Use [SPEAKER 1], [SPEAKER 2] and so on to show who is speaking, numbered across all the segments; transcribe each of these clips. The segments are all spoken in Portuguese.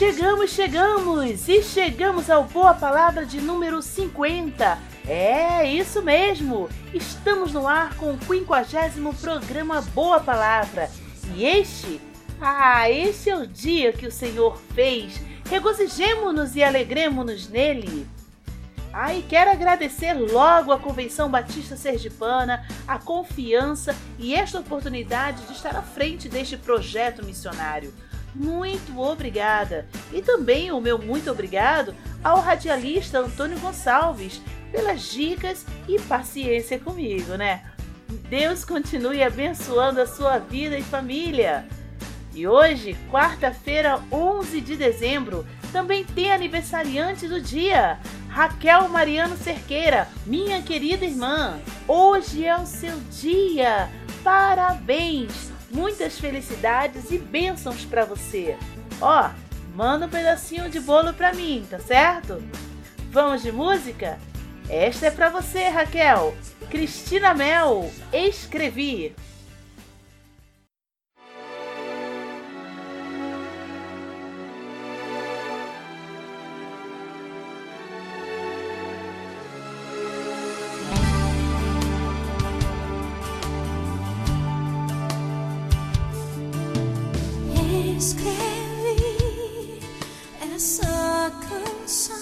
[SPEAKER 1] Chegamos, chegamos! E chegamos ao Boa Palavra de número 50. É, isso mesmo! Estamos no ar com o 50 programa Boa Palavra. E este, ah, este é o dia que o Senhor fez. Regozijemo-nos e alegremos-nos nele. Ah, e quero agradecer logo à Convenção Batista Sergipana a confiança e esta oportunidade de estar à frente deste projeto missionário muito obrigada. E também o meu muito obrigado ao radialista Antônio Gonçalves pelas dicas e paciência comigo, né? Deus continue abençoando a sua vida e família. E hoje, quarta-feira, 11 de dezembro, também tem aniversariante do dia, Raquel Mariano Cerqueira, minha querida irmã. Hoje é o seu dia. Parabéns! Muitas felicidades e bênçãos para você. Ó, manda um pedacinho de bolo para mim, tá certo? Vamos de música? Esta é para você, Raquel. Cristina Mel, escrevi. escrevi essa canção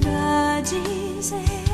[SPEAKER 1] pra dizer.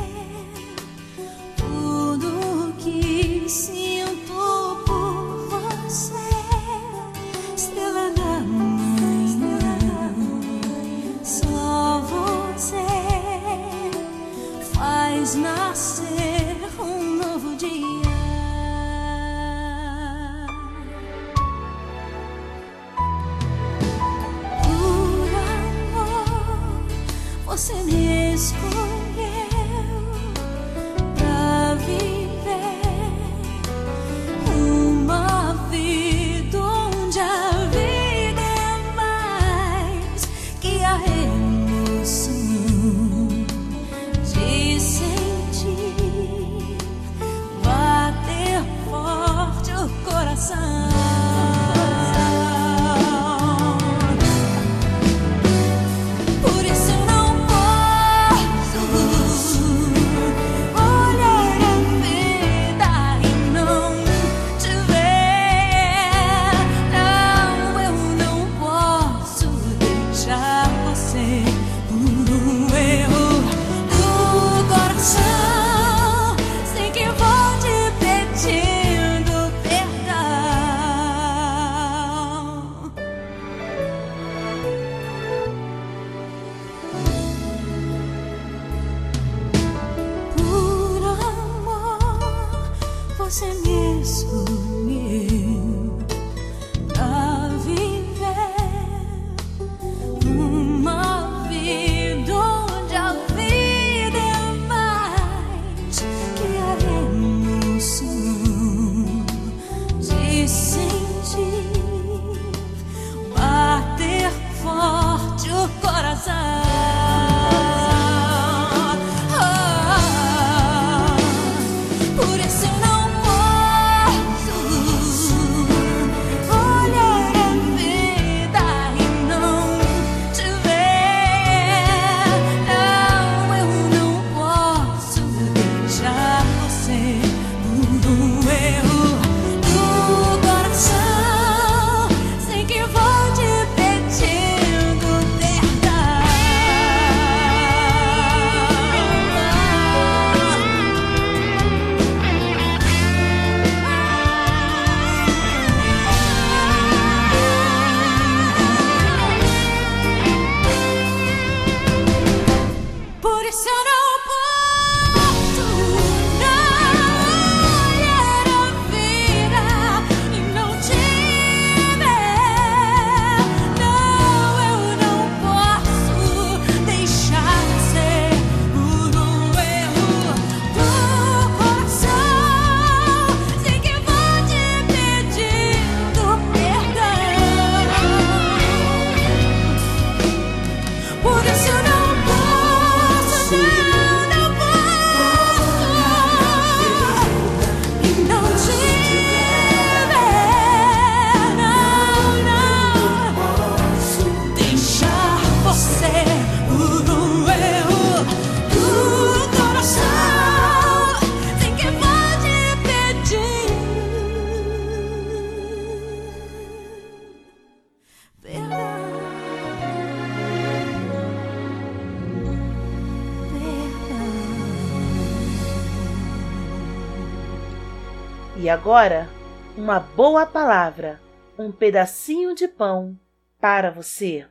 [SPEAKER 1] E agora, uma boa palavra, um pedacinho de pão para você.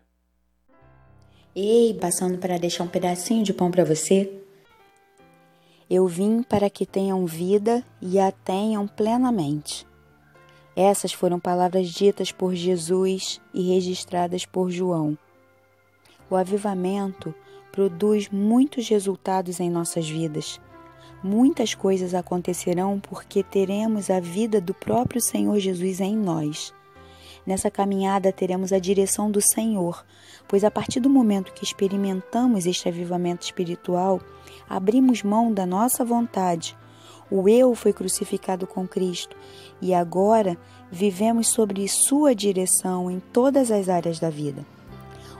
[SPEAKER 2] Ei, passando para deixar um pedacinho de pão para você. Eu vim para que tenham vida e a tenham plenamente. Essas foram palavras ditas por Jesus e registradas por João. O avivamento produz muitos resultados em nossas vidas. Muitas coisas acontecerão porque teremos a vida do próprio Senhor Jesus em nós. Nessa caminhada teremos a direção do Senhor, pois a partir do momento que experimentamos este avivamento espiritual, abrimos mão da nossa vontade. O eu foi crucificado com Cristo e agora vivemos sobre sua direção em todas as áreas da vida.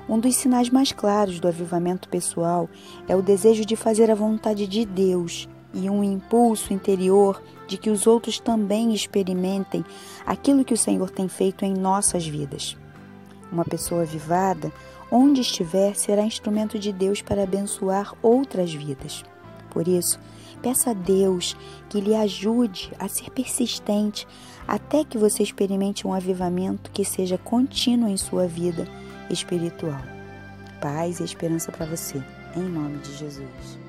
[SPEAKER 2] Um dos sinais mais claros do avivamento pessoal é o desejo de fazer a vontade de Deus e um impulso interior de que os outros também experimentem aquilo que o Senhor tem feito em nossas vidas. Uma pessoa avivada, onde estiver, será instrumento de Deus para abençoar outras vidas. Por isso, peça a Deus que lhe ajude a ser persistente até que você experimente um avivamento que seja contínuo em sua vida espiritual. Paz e esperança para você, em nome de Jesus.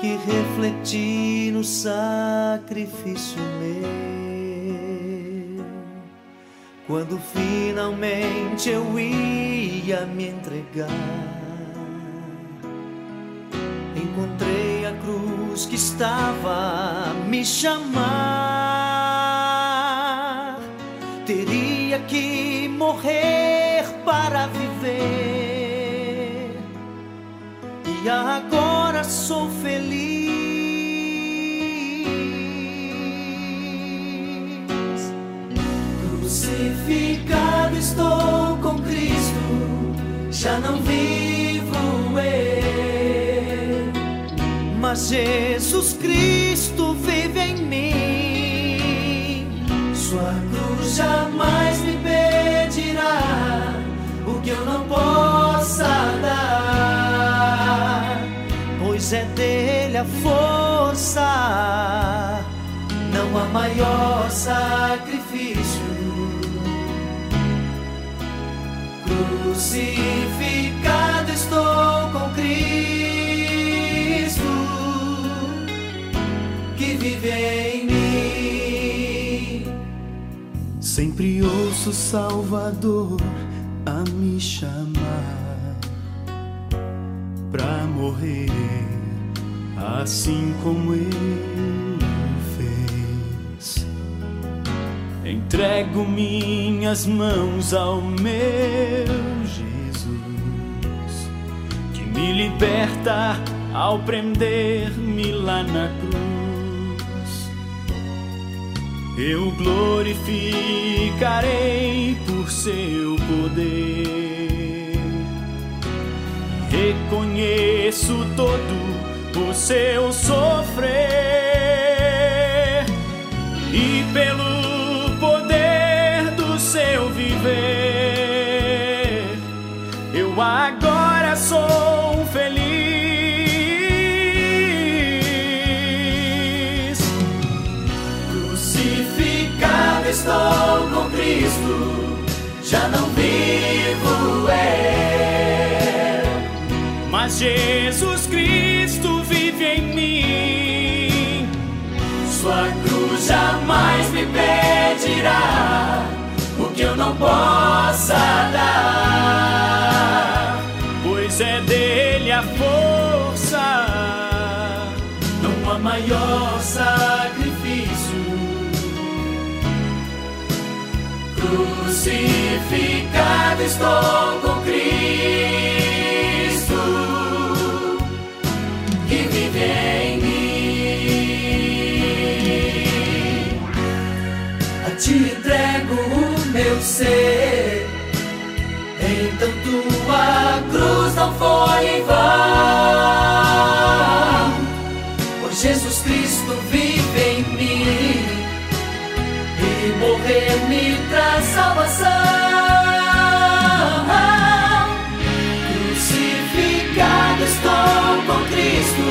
[SPEAKER 3] Porque refleti no sacrifício meu quando finalmente eu ia me entregar, encontrei a cruz que estava a me chamar. Teria que morrer para viver, e agora já não vivo eu, mas Jesus Cristo vive em mim. Sua cruz jamais me pedirá o que eu não possa dar, pois é dele a força, não há maior sacrifício Crucificado estou com Cristo, que vive em mim. Sempre ouço Salvador a me chamar pra morrer, assim como ele Entrego minhas mãos ao meu me liberta ao prender-me lá na cruz. Eu glorificarei por seu poder. Reconheço todo o seu sofrer Jesus Cristo vive em mim. Sua cruz jamais me pedirá que eu não possa dar, pois é dele a força, não há maior sacrifício. Crucificado estou com Cristo ser, então tua cruz não foi em vão. Pois Jesus Cristo vive em mim e morrer me traz salvação. Crucificado estou com Cristo,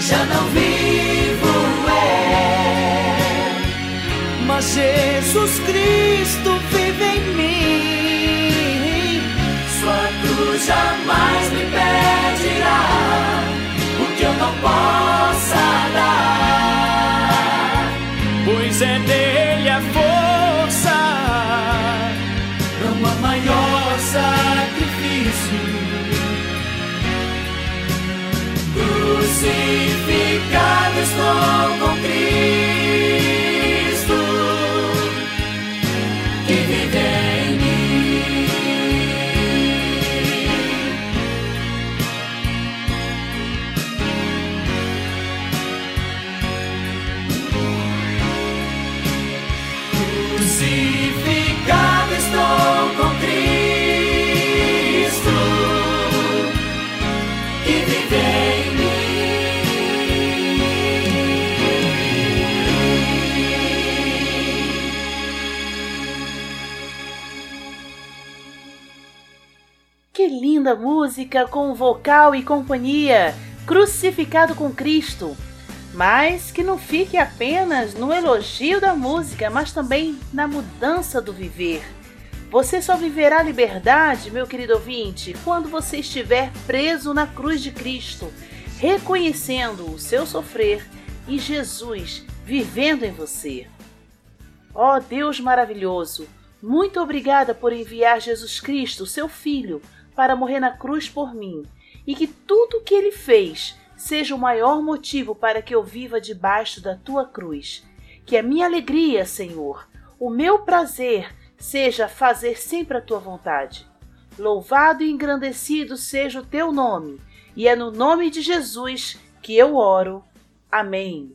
[SPEAKER 3] já não vivo é, mas Jesus Cristo mim. Sua cruz jamais me pedirá o que eu não possa dar, pois é dele a força, não há maior sacrifício. Crucificado estou
[SPEAKER 1] linda música com vocal e companhia, Crucificado com Cristo. Mas que não fique apenas no elogio da música, mas também na mudança do viver. Você só viverá liberdade, meu querido ouvinte, quando você estiver preso na cruz de Cristo, reconhecendo o seu sofrer e Jesus vivendo em você. Ó Deus maravilhoso, muito obrigada por enviar Jesus Cristo, seu Filho, para morrer na cruz por mim, e que tudo o que ele fez seja o maior motivo para que eu viva debaixo da tua cruz. Que a minha alegria, Senhor, o meu prazer, seja fazer sempre a tua vontade. Louvado e engrandecido seja o teu nome, e é no nome de Jesus que eu oro. Amém.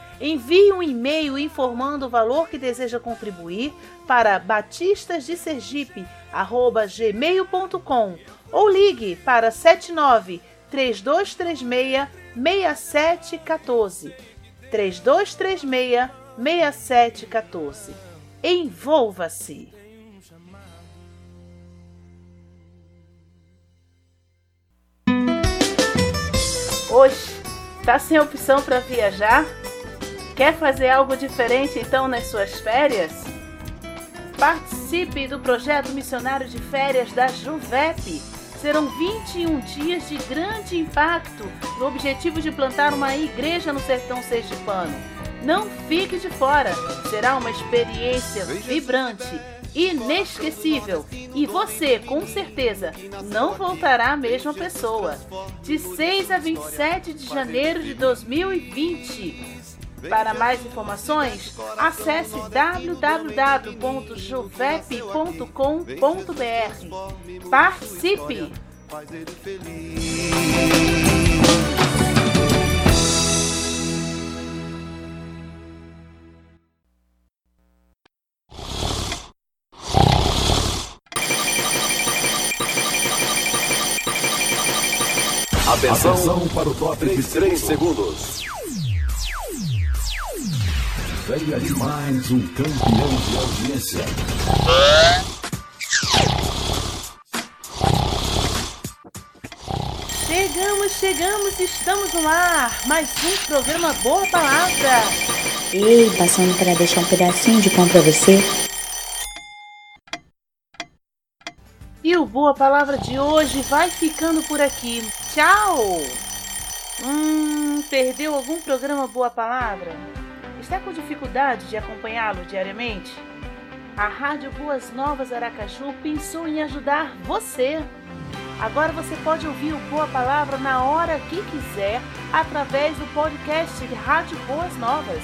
[SPEAKER 1] Envie um e-mail informando o valor que deseja contribuir para batistasdesergipe@gmail.com ou ligue para 79 3236 6714. 3236 6714. Envolva-se. Hoje, tá sem opção para viajar? Quer fazer algo diferente então nas suas férias? Participe do projeto missionário de férias da Juvep. Serão 21 dias de grande impacto no objetivo de plantar uma igreja no sertão sergipano. Não fique de fora, será uma experiência vibrante, inesquecível e você, com certeza, não voltará a mesma pessoa. De 6 a 27 de janeiro de 2020. Para mais informações, acesse www.juvep.com.br. Participe!
[SPEAKER 4] Atenção para o top de 3 segundos. Venha de mais um campeão de audiência.
[SPEAKER 1] Chegamos, chegamos, estamos no ar! Mais um programa Boa Palavra!
[SPEAKER 2] Ei, passando para deixar um pedacinho de pão para você.
[SPEAKER 1] E o Boa Palavra de hoje vai ficando por aqui. Tchau! Hum, perdeu algum programa Boa Palavra? Está com dificuldade de acompanhá-lo diariamente? A Rádio Boas Novas Aracaju pensou em ajudar você. Agora você pode ouvir o Boa Palavra na hora que quiser através do podcast Rádio Boas Novas.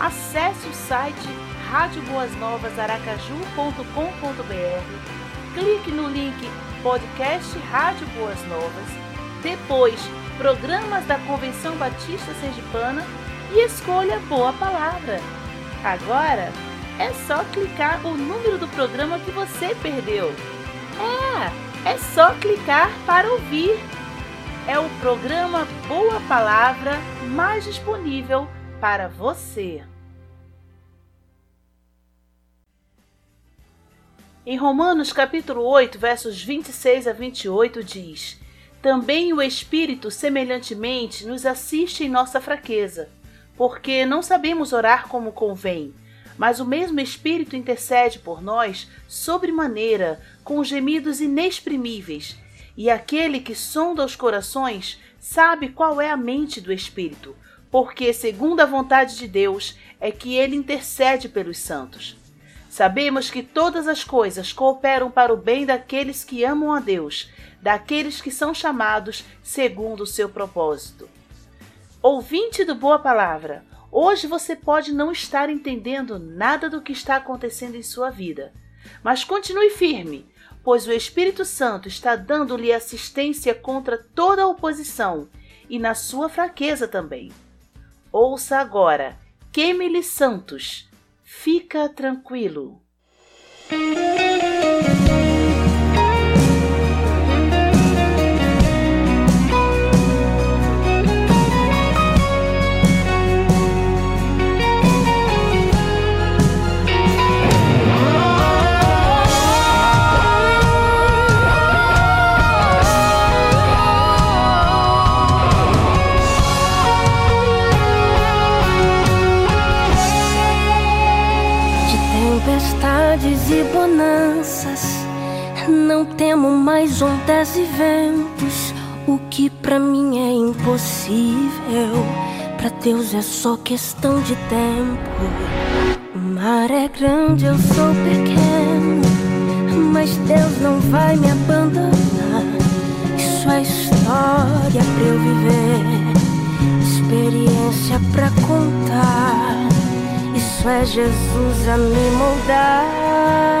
[SPEAKER 1] Acesse o site radioboasnovasaracaju.com.br, clique no link Podcast Rádio Boas Novas, depois Programas da Convenção Batista Sergipana e escolha Boa Palavra. Agora é só clicar o número do programa que você perdeu. É, é só clicar para ouvir. É o programa Boa Palavra mais disponível para você. Em Romanos capítulo 8, versos 26 a 28 diz: Também o Espírito semelhantemente nos assiste em nossa fraqueza, porque não sabemos orar como convém, mas o mesmo Espírito intercede por nós sobremaneira, com gemidos inexprimíveis, e aquele que sonda os corações sabe qual é a mente do Espírito, porque segundo a vontade de Deus é que ele intercede pelos santos. Sabemos que todas as coisas cooperam para o bem daqueles que amam a Deus, daqueles que são chamados segundo o seu propósito. Ouvinte do Boa Palavra, hoje você pode não estar entendendo nada do que está acontecendo em sua vida, mas continue firme, pois o Espírito Santo está dando-lhe assistência contra toda oposição e na sua fraqueza também. Ouça agora, queime-lhe santos Fica tranquilo.
[SPEAKER 5] Impossível, para Deus é só questão de tempo. O mar é grande, eu sou pequeno, mas Deus não vai me abandonar. Isso é história pra eu viver, experiência pra contar. Isso é Jesus a me moldar.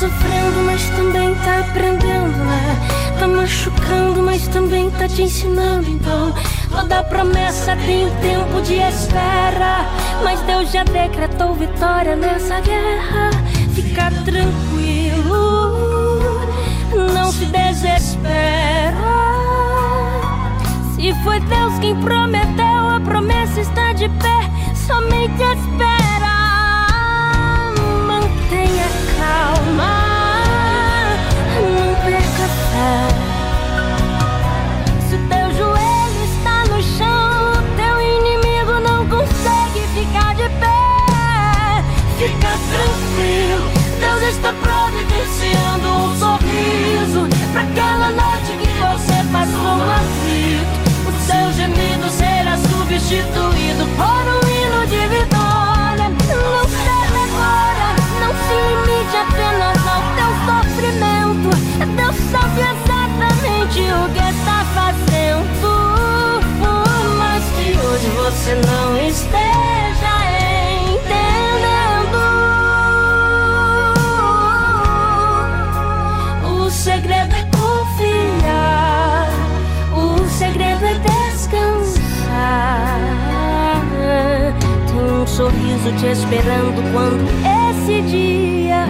[SPEAKER 5] Sofrendo, mas também tá aprendendo, né? Tá machucando, mas também tá te ensinando. Então, toda promessa tem um tempo de espera. Mas Deus já decretou vitória nessa guerra. Fica tranquilo, não se desespera. Se foi Deus quem prometeu, a promessa está de pé. Somente espera. Mantenha calma. Se teu joelho está no chão, teu inimigo não consegue ficar de pé. Fica tranquilo, Deus está providenciando um sorriso para aquela noite que você passou aflito. O seu gemido será substituído sorriso te esperando quando esse dia.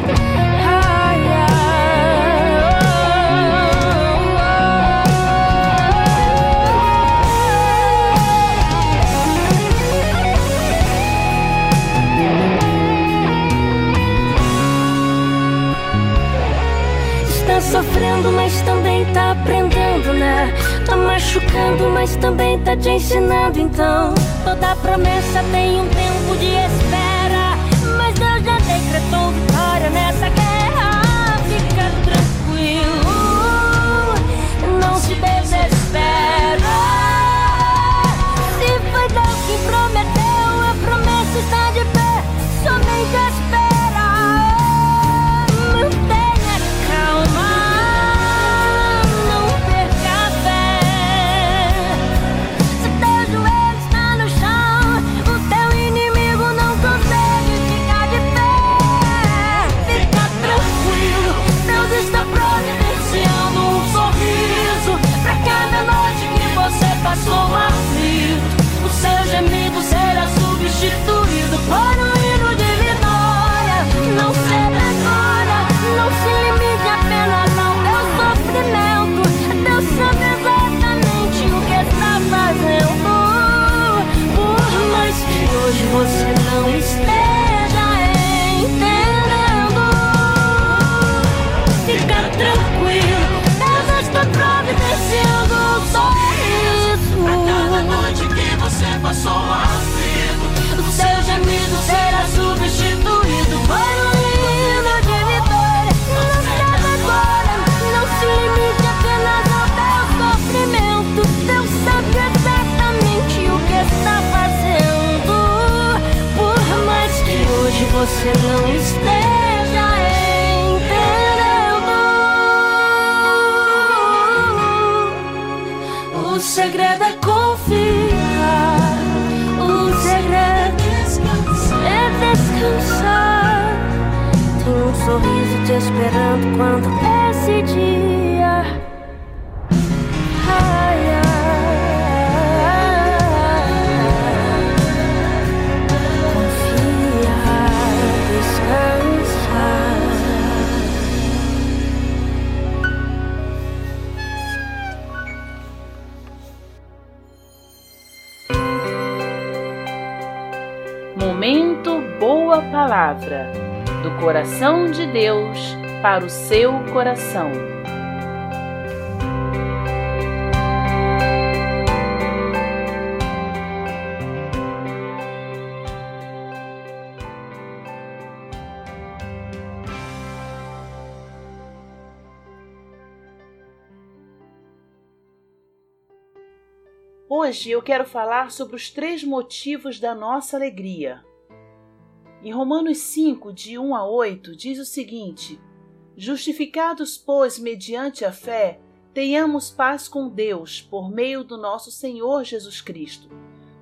[SPEAKER 5] sofrendo, mas também tá aprendendo, né? Tá machucando, mas também tá te ensinando. Então, toda promessa tem um tempo de O seu gemido será substituído por um hino de vitória. Não se agora, não se limite apenas ao teu sofrimento. Deus sabe exatamente o que está fazendo. Por mais que hoje você não esteja. segredo é esperando quando esse dia. Ai, ai.
[SPEAKER 1] Momento Boa Palavra do coração de Deus para o seu coração. Hoje eu quero falar sobre os três motivos da nossa alegria. Em Romanos 5, de 1 a 8, diz o seguinte: Justificados, pois, mediante a fé, tenhamos paz com Deus por meio do nosso Senhor Jesus Cristo,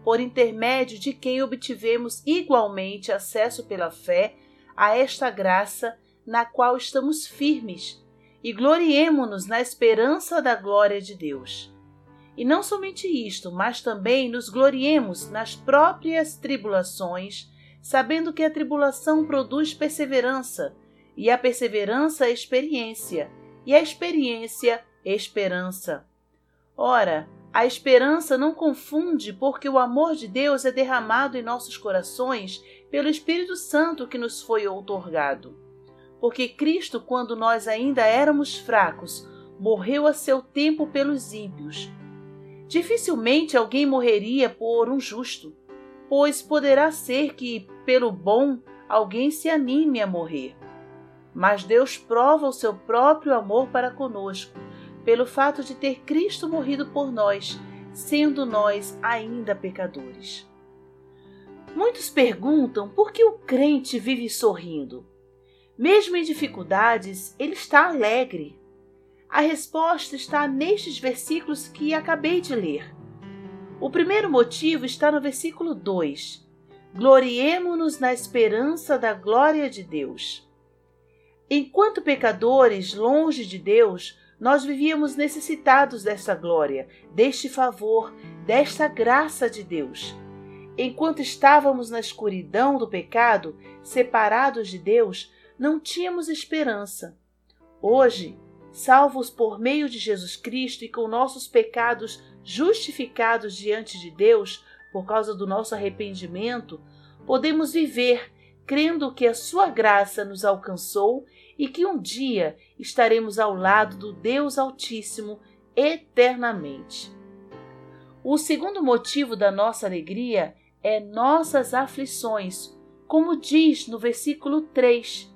[SPEAKER 1] por intermédio de quem obtivemos igualmente acesso pela fé a esta graça na qual estamos firmes, e gloriemo-nos na esperança da glória de Deus. E não somente isto, mas também nos gloriemos nas próprias tribulações, sabendo que a tribulação produz perseverança, e a perseverança, experiência, e a experiência, esperança. Ora, a esperança não confunde, porque o amor de Deus é derramado em nossos corações pelo Espírito Santo que nos foi outorgado. Porque Cristo, quando nós ainda éramos fracos, morreu a seu tempo pelos ímpios Dificilmente alguém morreria por um justo, pois poderá ser que, pelo bom, alguém se anime a morrer. Mas Deus prova o seu próprio amor para conosco, pelo fato de ter Cristo morrido por nós, sendo nós ainda pecadores. Muitos perguntam por que o crente vive sorrindo. Mesmo em dificuldades, ele está alegre. A resposta está nestes versículos que acabei de ler. O primeiro motivo está no versículo 2. Gloriemo-nos na esperança da glória de Deus. Enquanto pecadores, longe de Deus, nós vivíamos necessitados dessa glória, deste favor, desta graça de Deus. Enquanto estávamos na escuridão do pecado, separados de Deus, não tínhamos esperança. Hoje, salvos por meio de Jesus Cristo e com nossos pecados justificados diante de Deus por causa do nosso arrependimento, podemos viver crendo que a sua graça nos alcançou e que um dia estaremos ao lado do Deus Altíssimo eternamente. O segundo motivo da nossa alegria é nossas aflições, como diz no versículo 3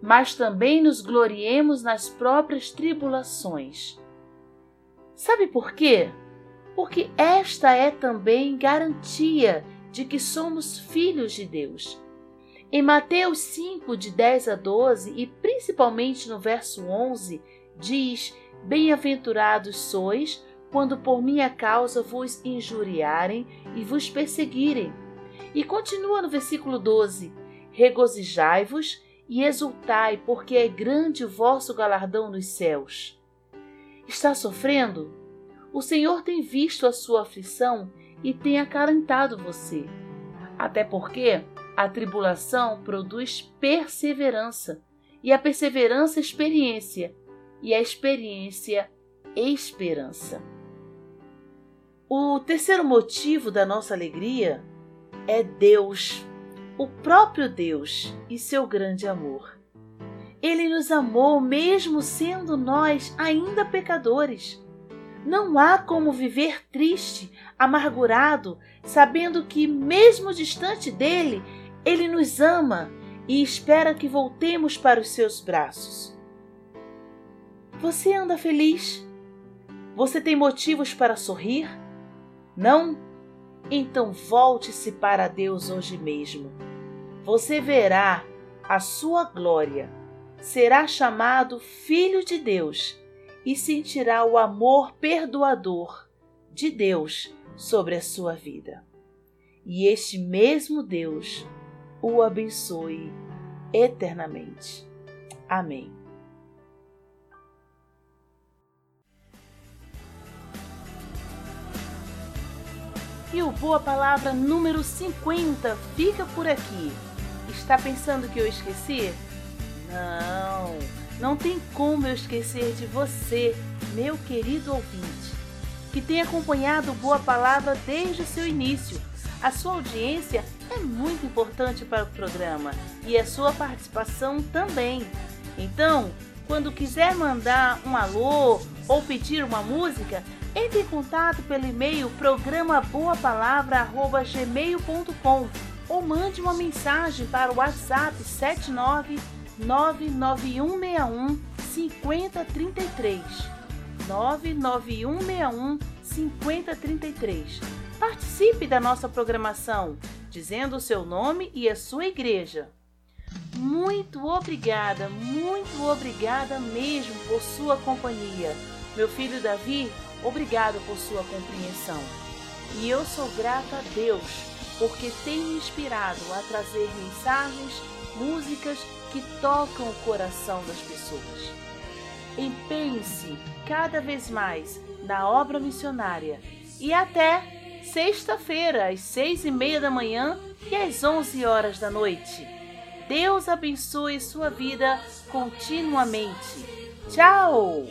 [SPEAKER 1] mas também nos gloriemos nas próprias tribulações. Sabe por quê? Porque esta é também garantia de que somos filhos de Deus. Em Mateus 5, de 10 a 12, e principalmente no verso 11, diz: Bem-aventurados sois quando por minha causa vos injuriarem e vos perseguirem. E continua no versículo 12: Regozijai-vos e exultai, porque é grande o vosso galardão nos céus. Está sofrendo? O Senhor tem visto a sua aflição e tem acalentado você. Até porque a tribulação produz perseverança, e a perseverança, experiência, e a experiência, esperança. O terceiro motivo da nossa alegria é Deus o próprio Deus e seu grande amor. Ele nos amou mesmo sendo nós ainda pecadores. Não há como viver triste, amargurado, sabendo que, mesmo distante dele, ele nos ama e espera que voltemos para os seus braços. Você anda feliz? Você tem motivos para sorrir? Não? Então volte-se para Deus hoje mesmo você verá a sua glória, será chamado Filho de Deus e sentirá o amor perdoador de Deus sobre a sua vida. E este mesmo Deus o abençoe eternamente. Amém. E o Boa Palavra número 50 fica por aqui. Está pensando que eu esqueci? Não, não tem como eu esquecer de você, meu querido ouvinte, que tem acompanhado Boa Palavra desde o seu início. A sua audiência é muito importante para o programa e a sua participação também. Então, quando quiser mandar um alô ou pedir uma música, entre em contato pelo e-mail programaboapalavra.gmail.com ou mande uma mensagem para o WhatsApp 7999161 5033. 99161 5033. Participe da nossa programação, dizendo o seu nome e a sua igreja. Muito obrigada, muito obrigada mesmo por sua companhia. Meu filho Davi Obrigado por sua compreensão. E eu sou grata a Deus porque tem me inspirado a trazer mensagens, músicas que tocam o coração das pessoas. Empenhe-se cada vez mais na obra missionária e até sexta-feira às seis e meia da manhã e às onze horas da noite. Deus abençoe sua vida continuamente. Tchau!